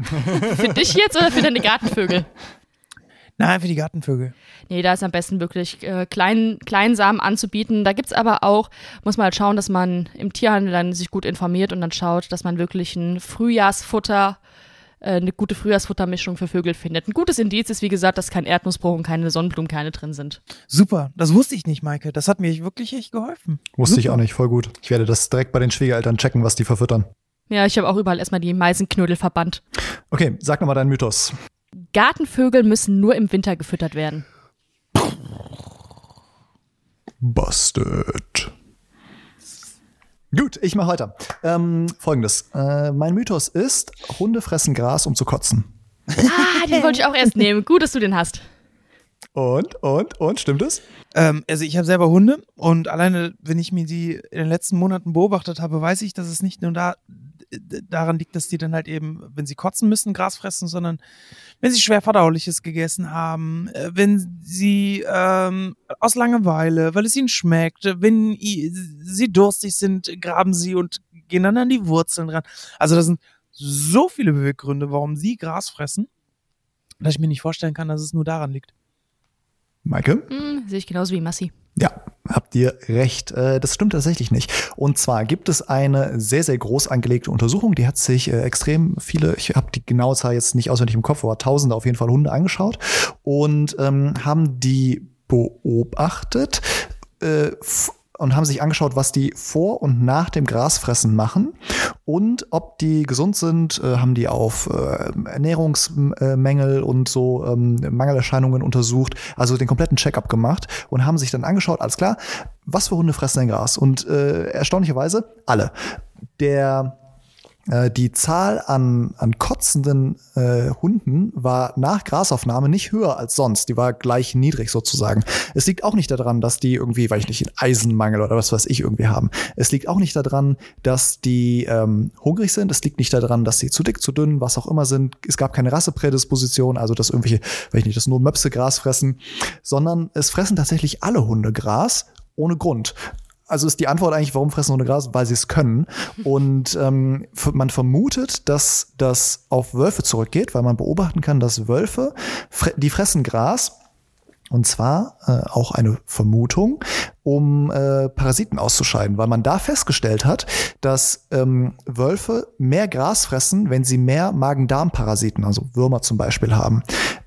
Für dich jetzt oder für deine Gartenvögel? Nein, für die Gartenvögel. Nee, da ist am besten wirklich äh, kleinen, kleinen Samen anzubieten. Da gibt's aber auch, muss man halt schauen, dass man im Tierhandel dann sich gut informiert und dann schaut, dass man wirklich ein Frühjahrsfutter, äh, eine gute Frühjahrsfuttermischung für Vögel findet. Ein gutes Indiz ist, wie gesagt, dass kein Erdnussbruch und keine Sonnenblumenkerne drin sind. Super, das wusste ich nicht, Maike. Das hat mir wirklich echt geholfen. Wusste ich Super. auch nicht, voll gut. Ich werde das direkt bei den Schwiegereltern checken, was die verfüttern. Ja, ich habe auch überall erstmal die Meisenknödel verbannt. Okay, sag nochmal deinen Mythos. Gartenvögel müssen nur im Winter gefüttert werden. Busted. Gut, ich mache weiter. Ähm, Folgendes. Äh, mein Mythos ist, Hunde fressen Gras, um zu kotzen. Ah, den wollte ich auch erst nehmen. Gut, dass du den hast. Und, und, und, stimmt es? Ähm, also ich habe selber Hunde und alleine, wenn ich mir die in den letzten Monaten beobachtet habe, weiß ich, dass es nicht nur da, daran liegt, dass die dann halt eben, wenn sie kotzen müssen, Gras fressen, sondern wenn sie schwer verdauliches gegessen haben, äh, wenn sie ähm, aus Langeweile, weil es ihnen schmeckt, wenn sie durstig sind, graben sie und gehen dann an die Wurzeln ran. Also das sind so viele Beweggründe, warum sie Gras fressen, dass ich mir nicht vorstellen kann, dass es nur daran liegt. Maike? Hm, sehe ich genauso wie Massi. Ja, habt ihr recht. Äh, Das stimmt tatsächlich nicht. Und zwar gibt es eine sehr, sehr groß angelegte Untersuchung, die hat sich äh, extrem viele, ich habe die genaue Zahl jetzt nicht auswendig im Kopf, aber tausende auf jeden Fall Hunde angeschaut und ähm, haben die beobachtet äh, und haben sich angeschaut, was die vor und nach dem Grasfressen machen und ob die gesund sind, äh, haben die auf äh, Ernährungsmängel und so ähm, Mangelerscheinungen untersucht, also den kompletten Checkup gemacht und haben sich dann angeschaut, alles klar, was für Hunde fressen denn Gras? Und äh, erstaunlicherweise alle. Der die Zahl an, an kotzenden äh, Hunden war nach Grasaufnahme nicht höher als sonst. Die war gleich niedrig sozusagen. Es liegt auch nicht daran, dass die irgendwie, weiß ich nicht, einen Eisenmangel oder was weiß ich irgendwie haben. Es liegt auch nicht daran, dass die ähm, hungrig sind. Es liegt nicht daran, dass sie zu dick, zu dünn, was auch immer sind. Es gab keine Rasseprädisposition, also dass irgendwelche, weiß ich nicht, dass nur Möpse Gras fressen, sondern es fressen tatsächlich alle Hunde Gras ohne Grund. Also ist die Antwort eigentlich, warum fressen Hunde Gras? Weil sie es können. Und ähm, man vermutet, dass das auf Wölfe zurückgeht, weil man beobachten kann, dass Wölfe, die fressen Gras, und zwar äh, auch eine Vermutung, um äh, Parasiten auszuscheiden, weil man da festgestellt hat, dass ähm, Wölfe mehr Gras fressen, wenn sie mehr Magen-Darm-Parasiten, also Würmer zum Beispiel, haben.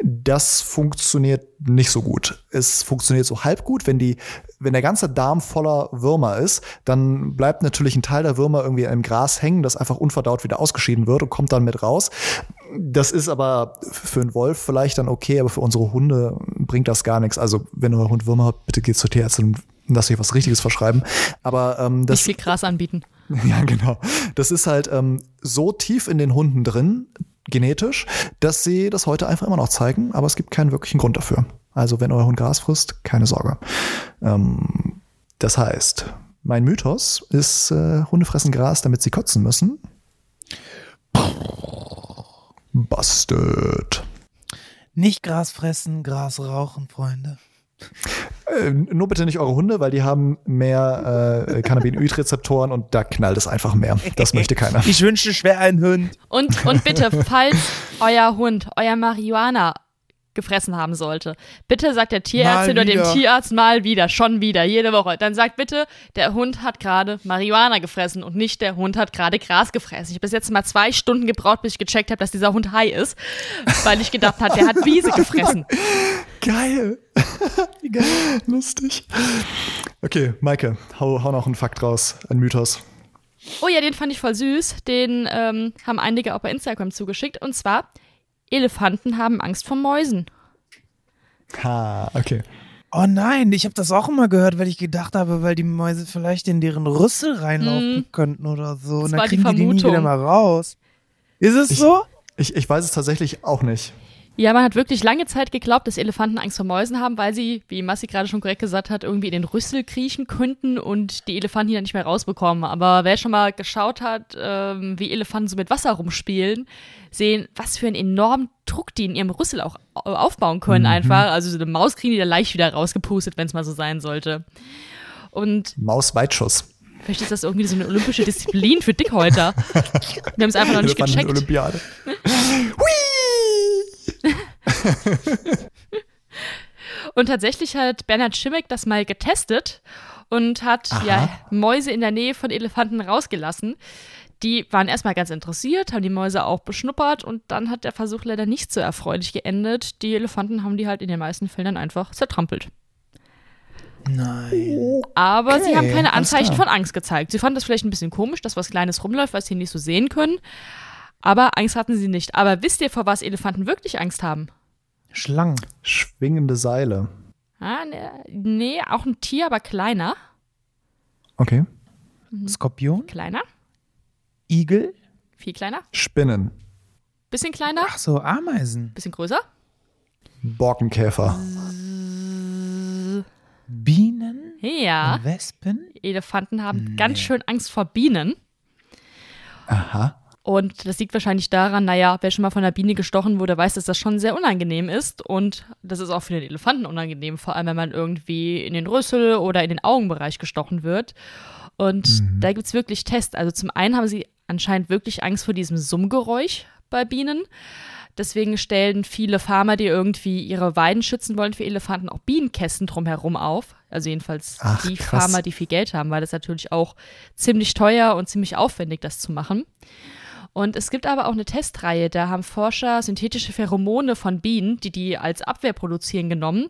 Das funktioniert nicht so gut. Es funktioniert so halb gut, wenn die, wenn der ganze Darm voller Würmer ist, dann bleibt natürlich ein Teil der Würmer irgendwie im Gras hängen, das einfach unverdaut wieder ausgeschieden wird und kommt dann mit raus. Das ist aber für einen Wolf vielleicht dann okay, aber für unsere Hunde bringt das gar nichts. Also wenn euer Hund Würmer hat, bitte geht zur Tierärztin und lasst euch was Richtiges verschreiben. Aber ähm, Nicht das, viel Gras anbieten. ja, genau. Das ist halt ähm, so tief in den Hunden drin, genetisch, dass sie das heute einfach immer noch zeigen, aber es gibt keinen wirklichen Grund dafür. Also wenn euer Hund Gras frisst, keine Sorge. Ähm, das heißt, mein Mythos ist, äh, Hunde fressen Gras, damit sie kotzen müssen. Busted. Nicht Gras fressen, Gras rauchen, Freunde. Äh, nur bitte nicht eure Hunde, weil die haben mehr äh, Cannabinoid-Rezeptoren und da knallt es einfach mehr. Das möchte keiner. Ich wünschte schwer einen Hund. Und, und bitte, falls euer Hund, euer Marihuana gefressen haben sollte. Bitte sagt der Tierärztin oder dem. Tierarzt mal wieder, schon wieder, jede Woche. Dann sagt bitte, der Hund hat gerade Marihuana gefressen und nicht der Hund hat gerade Gras gefressen. Ich habe bis jetzt mal zwei Stunden gebraucht, bis ich gecheckt habe, dass dieser Hund high ist, weil ich gedacht habe, der hat Wiese gefressen. Geil. Geil. Lustig. Okay, Maike, hau, hau noch einen Fakt raus, ein Mythos. Oh ja, den fand ich voll süß. Den ähm, haben einige auch bei Instagram zugeschickt. Und zwar, Elefanten haben Angst vor Mäusen. Ha, okay. Oh nein, ich habe das auch immer gehört, weil ich gedacht habe, weil die Mäuse vielleicht in deren Rüssel reinlaufen Hm. könnten oder so. Das Und dann kriegen die die nie wieder mal raus. Ist es Ich- so? Ich, ich weiß es tatsächlich auch nicht. Ja, man hat wirklich lange Zeit geglaubt, dass Elefanten Angst vor Mäusen haben, weil sie, wie Massi gerade schon korrekt gesagt hat, irgendwie in den Rüssel kriechen könnten und die Elefanten die dann nicht mehr rausbekommen. Aber wer schon mal geschaut hat, ähm, wie Elefanten so mit Wasser rumspielen, sehen, was für einen enormen Druck die in ihrem Rüssel auch au- aufbauen können einfach. Also so eine Maus kriegen die da leicht wieder rausgepustet, wenn es mal so sein sollte. Und Maus-Weitschuss. vielleicht ist das irgendwie so eine olympische Disziplin für Dickhäuter. Wir haben es einfach noch nicht gecheckt. Olympiade. Und tatsächlich hat Bernhard Schimmick das mal getestet und hat Aha. ja Mäuse in der Nähe von Elefanten rausgelassen. Die waren erstmal ganz interessiert, haben die Mäuse auch beschnuppert und dann hat der Versuch leider nicht so erfreulich geendet. Die Elefanten haben die halt in den meisten Fällen einfach zertrampelt. Nein. Aber sie Okay, haben keine Anzeichen von Angst gezeigt. Sie fanden das vielleicht ein bisschen komisch, dass was Kleines rumläuft, was sie nicht so sehen können. Aber Angst hatten sie nicht. Aber wisst ihr, vor was Elefanten wirklich Angst haben? Schlangen. Schwingende Seile. Ah, ne, nee, auch ein Tier, aber kleiner. Okay. Skorpion. Kleiner, Igel. viel kleiner, Spinnen. bisschen kleiner, Ach so, Ameisen. bisschen größer. Borkenkäfer. Bienen. Ja, Wespen. Elefanten haben ganz schön Angst vor Bienen. Aha. Und das liegt wahrscheinlich daran, naja, wer schon mal von einer Biene gestochen wurde, weiß, dass das schon sehr unangenehm ist. Und das ist auch für den Elefanten unangenehm, vor allem wenn man irgendwie in den Rüssel oder in den Augenbereich gestochen wird. Und da gibt es wirklich Tests. Also zum einen haben sie anscheinend wirklich Angst vor diesem Summgeräusch bei Bienen. Deswegen stellen viele Farmer, die irgendwie ihre Weiden schützen wollen für Elefanten, auch Bienenkästen drumherum auf. Also jedenfalls Ach, die krass. Farmer, die viel Geld haben, weil das natürlich auch ziemlich teuer und ziemlich aufwendig, das zu machen. Und es gibt aber auch eine Testreihe, da haben Forscher synthetische Pheromone von Bienen, die die als Abwehr produzieren, genommen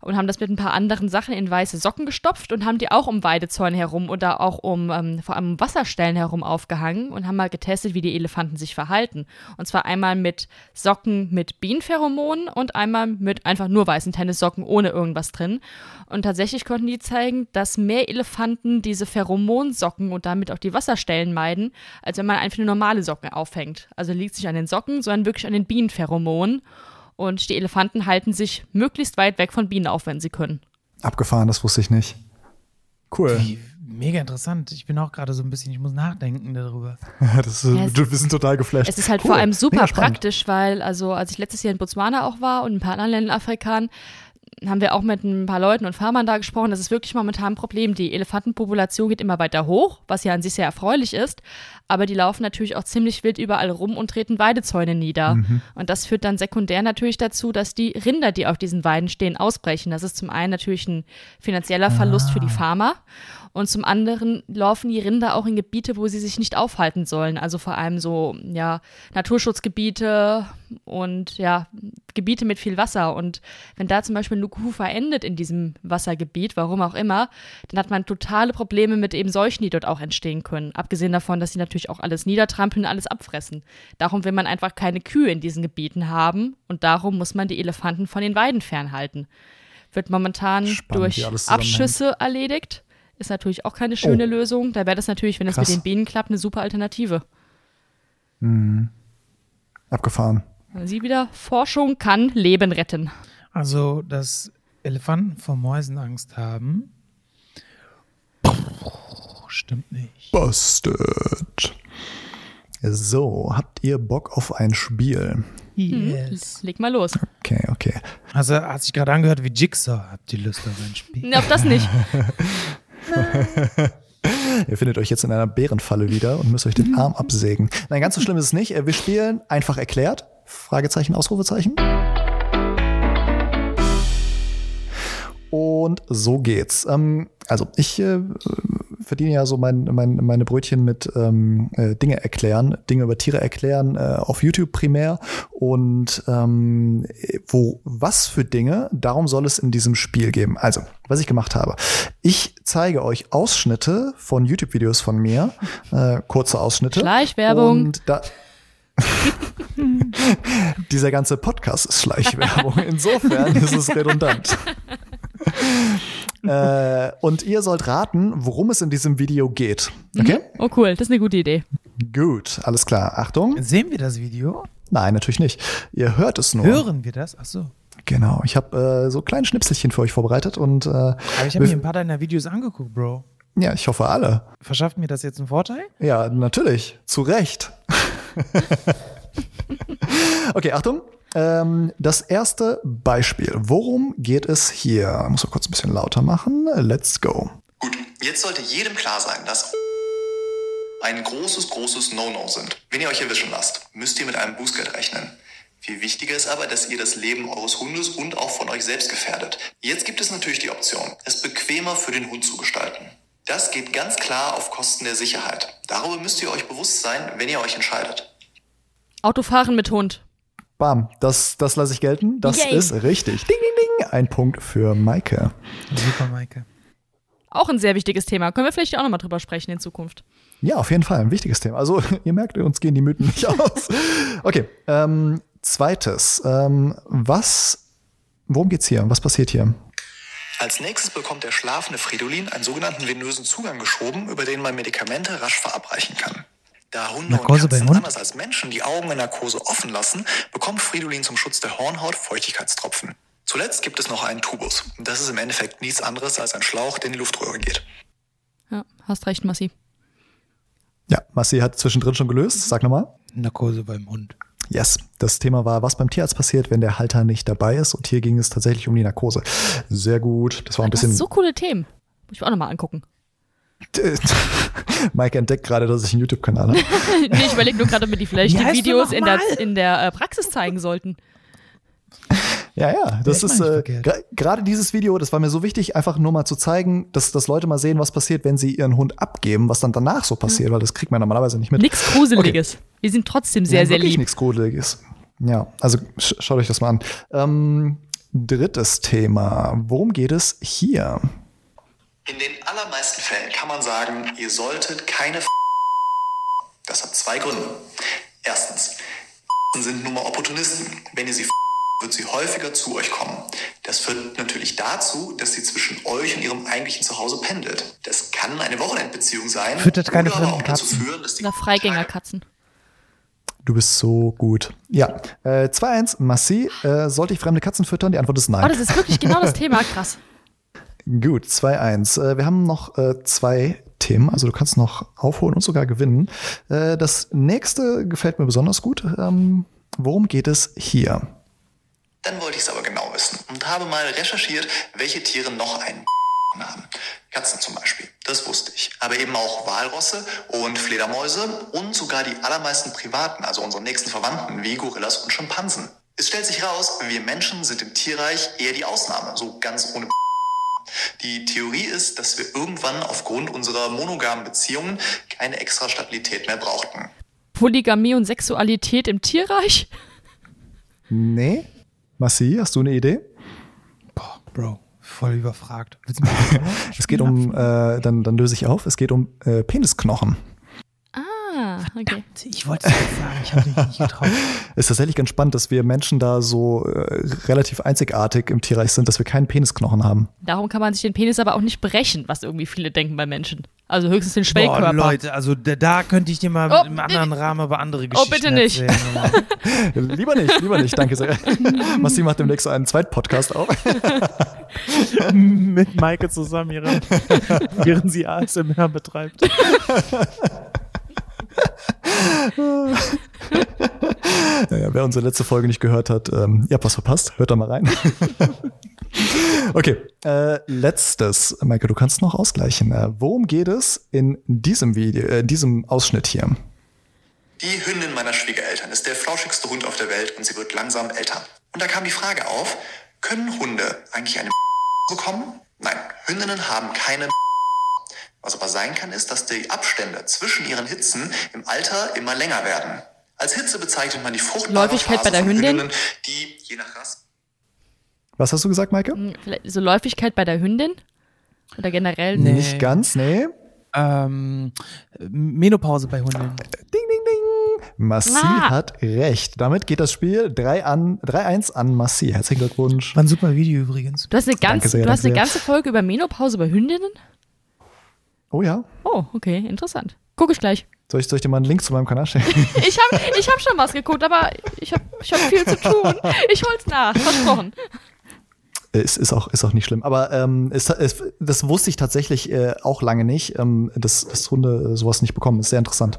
und haben das mit ein paar anderen Sachen in weiße Socken gestopft und haben die auch um Weidezäune herum oder auch um ähm, vor allem um Wasserstellen herum aufgehangen und haben mal getestet, wie die Elefanten sich verhalten. Und zwar einmal mit Socken mit Bienenpheromonen und einmal mit einfach nur weißen Tennissocken ohne irgendwas drin. Und tatsächlich konnten die zeigen, dass mehr Elefanten diese Pheromonsocken und damit auch die Wasserstellen meiden, als wenn man einfach eine normale Socke aufhängt. Also liegt es nicht an den Socken, sondern wirklich an den Bienenpheromonen. Und die Elefanten halten sich möglichst weit weg von Bienen auf, wenn sie können. Abgefahren, das wusste ich nicht. Cool. Wie, mega interessant. Ich bin auch gerade so ein bisschen, ich muss nachdenken darüber. Das ist, Ja, wir sind total geflasht. Es ist halt Cool. vor allem super praktisch, weil, also als ich letztes Jahr in Botswana auch war und ein paar anderen Ländern Afrikan, haben wir auch mit ein paar Leuten und Farmern da gesprochen. Das ist wirklich momentan ein Problem. Die Elefantenpopulation geht immer weiter hoch, was ja an sich sehr erfreulich ist. Aber die laufen natürlich auch ziemlich wild überall rum und treten Weidezäune nieder. Mhm. Und das führt dann sekundär natürlich dazu, dass die Rinder, die auf diesen Weiden stehen, ausbrechen. Das ist zum einen natürlich ein finanzieller Verlust Ah. für die Farmer. Und zum anderen laufen die Rinder auch in Gebiete, wo sie sich nicht aufhalten sollen. Also vor allem so, ja, Naturschutzgebiete und ja, Gebiete mit viel Wasser. Und wenn da zum Beispiel eine Kuh verendet in diesem Wassergebiet, warum auch immer, dann hat man totale Probleme mit eben Seuchen, die dort auch entstehen können. Abgesehen davon, dass sie natürlich auch alles niedertrampeln und alles abfressen. Darum will man einfach keine Kühe in diesen Gebieten haben und darum muss man die Elefanten von den Weiden fernhalten. Wird momentan Spannend, durch. Abschüsse erledigt. Ist natürlich auch keine schöne Oh. Lösung. Da wäre das natürlich, wenn es Krass. mit den Bienen klappt, eine super Alternative. Abgefahren. Sie wieder, Forschung kann Leben retten. Also, dass Elefanten vor Mäusen Angst haben. Stimmt nicht. Busted. So, habt ihr Bock auf ein Spiel? Yes. Leg mal los. Okay, okay. Also hat sich gerade angehört wie Jigsaw. Habt ihr Lust auf ein Spiel? Nee, auf das nicht. Ihr findet euch jetzt in einer Bärenfalle wieder und müsst euch den Arm absägen. Nein, ganz so schlimm ist es nicht. Äh, Wir spielen einfach erklärt. Fragezeichen, Ausrufezeichen. Und so geht's. Ähm, also ich äh, verdiene ja so mein, mein, meine Brötchen mit ähm, äh, Dinge erklären, Dinge über Tiere erklären, äh, auf YouTube primär. Und ähm, wo was für Dinge, darum soll es in diesem Spiel geben. Also, was ich gemacht habe. Ich zeige euch Ausschnitte von YouTube-Videos von mir, äh, kurze Ausschnitte. Schleichwerbung. Und da Dieser ganze Podcast ist Schleichwerbung. Insofern ist es redundant. äh, und ihr sollt raten, worum es in diesem Video geht. Okay? Oh cool, das ist eine gute Idee. Gut, alles klar. Achtung. Sehen wir das Video? Nein, natürlich nicht. Ihr hört es nur. Hören wir das? Ach so. Genau. Ich habe äh, so kleine Schnipselchen für euch vorbereitet und äh, Aber ich habe mir ein paar deiner Videos angeguckt, Bro. ja, ich hoffe alle. Verschafft mir das jetzt einen Vorteil? Ja, natürlich. Zu Recht. okay, Achtung. Ähm, das erste Beispiel. Worum geht es hier? Muss man kurz ein bisschen lauter machen. Let's go. Gut, jetzt sollte jedem klar sein, dass ein großes, großes No-No sind. Wenn ihr euch erwischen lasst, müsst ihr mit einem Bußgeld rechnen. Viel wichtiger ist aber, dass ihr das Leben eures Hundes und auch von euch selbst gefährdet. Jetzt gibt es natürlich die Option, es bequemer für den Hund zu gestalten. Das geht ganz klar auf Kosten der Sicherheit. Darüber müsst ihr euch bewusst sein, wenn ihr euch entscheidet. Autofahren mit Hund. Bam, das, das lasse ich gelten. Das Yay. ist richtig. Ding, ding, ding. Ein Punkt für Maike. Super, Maike. Auch ein sehr wichtiges Thema. Können wir vielleicht auch nochmal drüber sprechen in Zukunft. Ja, auf jeden Fall ein wichtiges Thema. Also, ihr merkt, uns gehen die Mythen nicht aus. Okay, ähm, zweites. Ähm, was, worum geht's hier? Was passiert hier? Als nächstes bekommt der schlafende Fridolin einen sogenannten venösen Zugang geschoben, über den man Medikamente rasch verabreichen kann. Da Hunde Narkose und beim Katzen Hund? anders als Menschen die Augen in Narkose offen lassen, bekommt Fridolin zum Schutz der Hornhaut Feuchtigkeitstropfen. Zuletzt gibt es noch einen Tubus. Das ist im Endeffekt nichts anderes als ein Schlauch, der in die Luftröhre geht. Ja, hast recht, Massi. Ja, Massi hat zwischendrin schon gelöst. Sag nochmal. Narkose beim Hund. Yes, das Thema war, was beim Tierarzt passiert, wenn der Halter nicht dabei ist. Und hier ging es tatsächlich um die Narkose. Sehr gut. Das war ein Das bisschen. sind so coole Themen. Muss ich mir auch nochmal angucken. Mike entdeckt gerade, dass ich einen YouTube-Kanal habe. nee, ich überlege nur gerade, ob wir die vielleicht Wie die Videos in der, in der äh, Praxis zeigen sollten. Ja, ja, das Ja, ist äh, gerade dieses Video, das war mir so wichtig, einfach nur mal zu zeigen, dass, dass Leute mal sehen, was passiert, wenn sie ihren Hund abgeben, was dann danach so passiert, weil das kriegt man normalerweise nicht mit. Nichts Gruseliges. Wir sind trotzdem sehr, Ja, sehr lieb. nichts Gruseliges. Ja, also sch schaut euch das mal an. Ähm, drittes Thema. Worum geht es hier? In den allermeisten Fällen kann man sagen, ihr solltet keine Das hat zwei Gründe. Erstens, sind nun mal Opportunisten. Wenn ihr sie wird sie häufiger zu euch kommen. Das führt natürlich dazu, dass sie zwischen euch und ihrem eigentlichen Zuhause pendelt. Das kann eine Wochenendbeziehung sein. Füttert keine oder auch dazu Katzen. führen, dass die Oder Freigängerkatzen. Du bist so gut. Ja, äh, 2-1, Massi. Äh, sollte ich fremde Katzen füttern? Die Antwort ist nein. Oh, das ist wirklich genau das Thema. Krass. Gut, 2-1. Äh, wir haben noch äh, zwei Themen, also du kannst noch aufholen und sogar gewinnen. Äh, das nächste gefällt mir besonders gut. Ähm, worum geht es hier? Dann wollte ich es aber genau wissen und habe mal recherchiert, welche Tiere noch einen haben. Katzen zum Beispiel, das wusste ich. Aber eben auch Walrosse und Fledermäuse und sogar die allermeisten Privaten, also unsere nächsten Verwandten wie Gorillas und Schimpansen. Es stellt sich raus, wir Menschen sind im Tierreich eher die Ausnahme, so ganz ohne die Theorie ist, dass wir irgendwann aufgrund unserer monogamen Beziehungen keine extra Stabilität mehr brauchten. Polygamie und Sexualität im Tierreich? Nee? Massi, hast du eine Idee? Boah, Bro, voll überfragt. Es geht um, äh, dann, dann löse ich auf, es geht um äh, Penisknochen. Ah, okay. Ich wollte es sagen, ich habe dich nicht getraut. Ist tatsächlich ganz spannend, dass wir Menschen da so äh, relativ einzigartig im Tierreich sind, dass wir keinen Penisknochen haben. Darum kann man sich den Penis aber auch nicht brechen, was irgendwie viele denken bei Menschen. Also höchstens den Boah, Schwellkörper. Leute, also da, da könnte ich dir mal Oh, im anderen Rahmen über andere Oh, Geschichten bitte nicht. erzählen. lieber nicht, lieber nicht, danke sehr. Massi macht demnächst so einen Zweitpodcast auf. Mit Maike zusammen, ihre, während sie ASMR betreibt. Naja, wer unsere letzte Folge nicht gehört hat, ähm, ihr habt was verpasst, hört da mal rein. okay, äh, letztes, Maike, du kannst noch ausgleichen. Äh, worum geht es in diesem Video, äh, diesem Ausschnitt hier? Die Hündin meiner Schwiegereltern ist der flauschigste Hund auf der Welt und sie wird langsam älter. Und da kam die Frage auf, können Hunde eigentlich eine bekommen? Nein, Hündinnen haben keine was aber sein kann, ist, dass die Abstände zwischen ihren Hitzen im Alter immer länger werden. Als Hitze bezeichnet man die fruchtbare Läufigkeit Phase bei der Hündin? Hündinnen, die je nach Rasse Was hast du gesagt, Maike? Hm, Vielleicht so Läufigkeit bei der Hündin? Oder generell? Nee. Nicht ganz, nee. Ähm, Menopause bei Hunden. Ding, ding, ding. Massi Ah. hat recht. Damit geht das Spiel 3 an- 3-1 an Massi. Herzlichen Glückwunsch. War ein super Video übrigens. Du hast eine, ganz, sehr, du hast eine ganze Folge über Menopause bei Hündinnen? Oh ja. Oh, okay, interessant. Guck ich gleich. Soll ich, soll ich dir mal einen Link zu meinem Kanal schicken? Ich habe ich hab schon was geguckt, aber ich habe ich hab viel zu tun. Ich hol's nach, versprochen. Es ist auch, ist auch nicht schlimm. Aber ähm, es, es, das wusste ich tatsächlich äh, auch lange nicht, ähm, dass, dass Hunde äh, sowas nicht bekommen. Ist sehr interessant.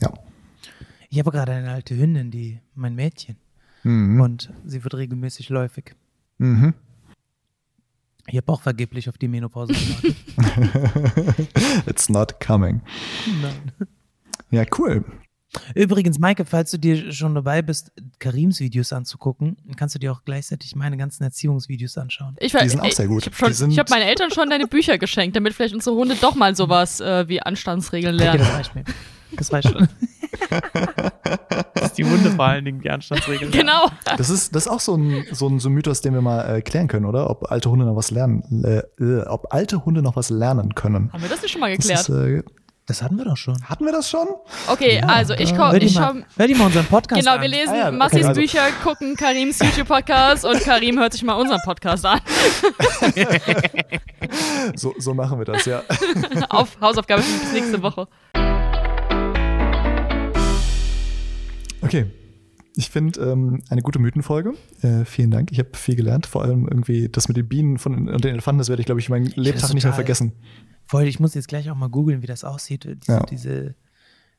Ja. Ich habe gerade eine alte Hündin, die mein Mädchen. Mhm. Und sie wird regelmäßig läufig. Mhm. Ich habe auch vergeblich auf die Menopause gewartet. It's not coming. Nein. Ja, cool. Übrigens, Maike, falls du dir schon dabei bist, Karims Videos anzugucken, kannst du dir auch gleichzeitig meine ganzen Erziehungsvideos anschauen. Ich, war- Die sind auch sehr gut. Ich habe hab meinen Eltern schon deine Bücher geschenkt, damit vielleicht unsere Hunde doch mal sowas äh, wie Anstandsregeln Okay, lernen. das reicht mir. Das reicht schon. Dass die Hunde vor allen Dingen die Anstandsregeln lernen. Genau. Das ist, das ist auch so ein, so ein, so ein Mythos, den wir mal äh, klären können, oder? Ob alte Hunde noch was lernen, äh, äh, ob alte Hunde noch was lernen können. Haben wir das nicht schon mal Das geklärt? ist, äh, Das hatten wir doch schon. hatten wir das schon? Okay, also ich komme. Hör dir, Ich mal, komm, hör dir mal unseren Podcast genau, an. wir lesen Ah ja, okay, Massis also- Bücher, gucken Karims YouTube-Podcast und Karim hört sich mal unseren Podcast an. So, so machen wir das, ja. Auf Hausaufgabe für nächste Woche. Okay. Ich finde ähm, eine gute Mythenfolge. Äh, vielen Dank. Ich habe viel gelernt. Vor allem irgendwie das mit den Bienen von, und den Elefanten, das werde ich, glaube ich, mein Lebtag nicht mehr vergessen. Voll, ich muss jetzt gleich auch mal googeln, wie das aussieht. Diese, Ja. diese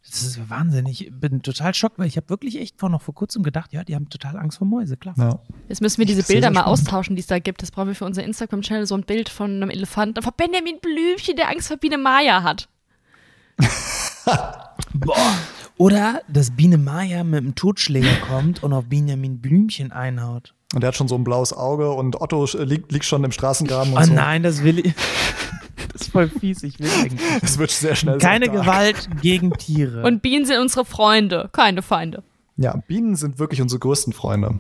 das ist Wahnsinn. Ich bin total schockt, weil ich habe wirklich echt vor noch vor kurzem gedacht, ja, die haben total Angst vor Mäuse, klar. Ja. Jetzt müssen wir diese Bilder mal spannend. austauschen, die es da gibt. Das brauchen wir für unser Instagram-Channel, so ein Bild von einem Elefanten. Von Benjamin Blümchen, der Angst vor Biene Maya hat. Boah. Oder dass Biene Maya mit dem Totschläger kommt und auf Benjamin Blümchen einhaut. Und der hat schon so ein blaues Auge und Otto liegt, liegt schon im Straßengraben und Oh so. nein, das will ich. Das ist voll fies, ich will eigentlich. nicht. Es wird sehr schnell Keine. Gewalt gegen Tiere. Und Bienen sind unsere Freunde, keine Feinde. Ja, Bienen sind wirklich unsere größten Freunde.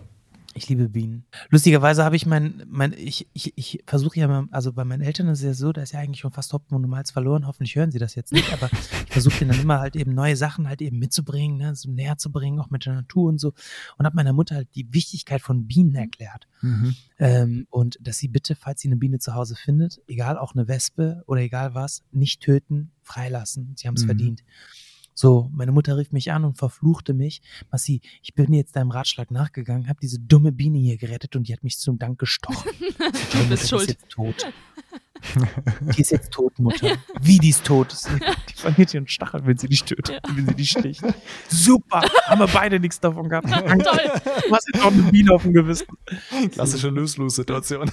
Ich liebe Bienen. Lustigerweise habe ich mein, mein ich, ich, ich versuche ja mal, also bei meinen Eltern ist es ja so, da ist ja eigentlich schon fast Hopfen und Malz verloren. Hoffentlich hören sie das jetzt nicht, aber ich versuche denen dann immer halt eben neue Sachen halt eben mitzubringen, ne, so näher zu bringen, auch mit der Natur und so. Und habe meiner Mutter halt die Wichtigkeit von Bienen erklärt. Ähm, und dass sie bitte, falls sie eine Biene zu Hause findet, egal auch eine Wespe oder egal was, nicht töten, freilassen. Sie haben es Mhm. verdient. So, meine Mutter rief mich an und verfluchte mich. Massi, ich bin jetzt deinem Ratschlag nachgegangen, habe diese dumme Biene hier gerettet und die hat mich zum Dank gestochen. Du bist Die schuld. ist jetzt tot. Die ist jetzt tot, Mutter. Wie die ist tot. Die verliert ihren Stachel, wenn sie dich tötet, wenn sie dich sticht. Super, haben wir beide nichts davon gehabt. Toll. Du hast jetzt auch eine Biene auf dem Gewissen. Klassische Lose-Lose-Situation.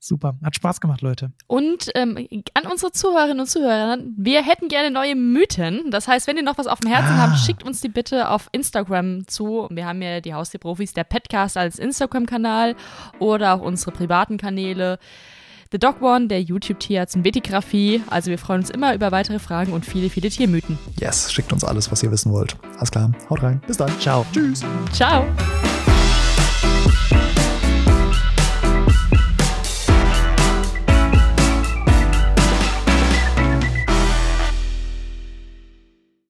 Super, hat Spaß gemacht, Leute. Und ähm, an unsere Zuhörerinnen und Zuhörer, wir hätten gerne neue Mythen. Das heißt, wenn ihr noch was auf dem Herzen Ah. habt, schickt uns die bitte auf Instagram zu. Wir haben ja die Haustierprofis, der Petcast als Instagram-Kanal oder auch unsere privaten Kanäle. The Dog One, der YouTube-Tierarzt und Vetigraphie. Also wir freuen uns immer über weitere Fragen und viele, viele Tiermythen. Yes, schickt uns alles, was ihr wissen wollt. Alles klar, haut rein. Bis dann. Ciao. Tschüss. Ciao!